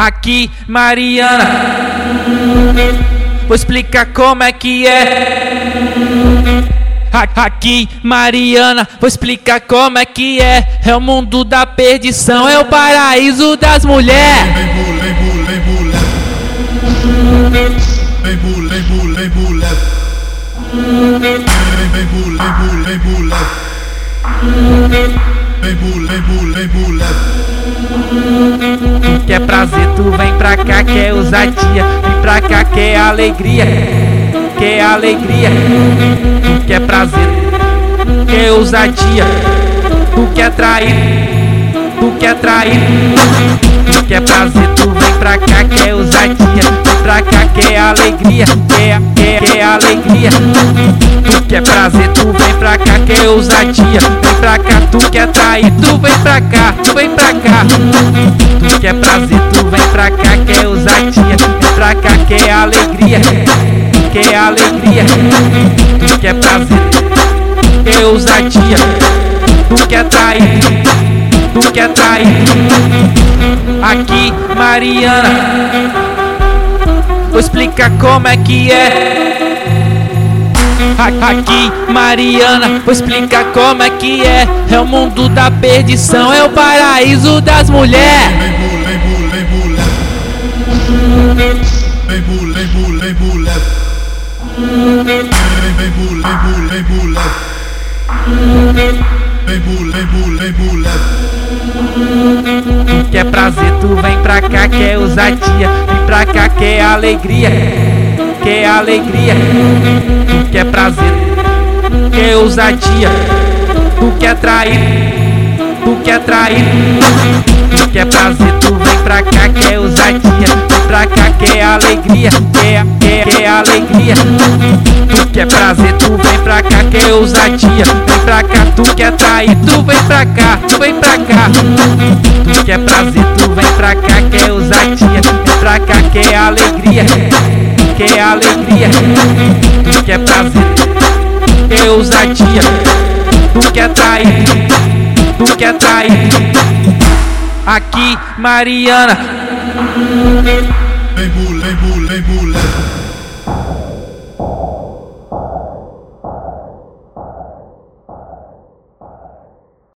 Aqui, Mariana. Vou explicar como é que é. Aqui, Mariana, vou explicar como é que é. É o mundo da perdição, é o paraíso das mulheres. Vem mulher, mulher, mulher. Quer prazer, tu vem pra cá, quer ousadia. Vem pra cá, quer alegria. Quer alegria. Tu quer prazer, quer ousadia. Tu quer trair, tu quer trair. Quer prazer, tu vem pra cá, quer ousadia. Vem pra cá, quer alegria. Quer, quer, quer alegria. Tu quer prazer, tu pra cá, quer ousadia. Vem pra cá, tu quer trair, tu vem pra cá, tu vem pra cá. Tu quer prazer, tu vem pra cá, quer ousadia. Vem pra cá, quer alegria. Quer alegria. Tu quer prazer, quer ousadia. Tu quer trair, tu quer trair. Aqui, Mariana. Vou explicar como é que é. Aqui, Mariana, vou explicar como é que é. É o mundo da perdição, é o paraíso das mulheres. Tu quer prazer, tu vem pra cá, quer ousadia. Vem pra cá, quer alegria. Quer alegria. Tu quer prazer, ousadia. Tu quer trair, tu quer trair. Tu quer prazer, tu vem pra cá, quer ousadia. Pra cá, quer alegria. Quer, quer, quer alegria. Tu quer prazer, tu vem pra cá, quer ousadia. Vem pra cá, tu quer trair. Tu vem pra cá, tu vem pra cá. Tu quer prazer, tu vem pra cá, quer ousadia. Vem pra cá, quer alegria. Quer alegria. Tu quer prazer, ousadia. Tu quer trair, tu quer trair. Aqui, Mariana. Vem mulher, mulher, mulher.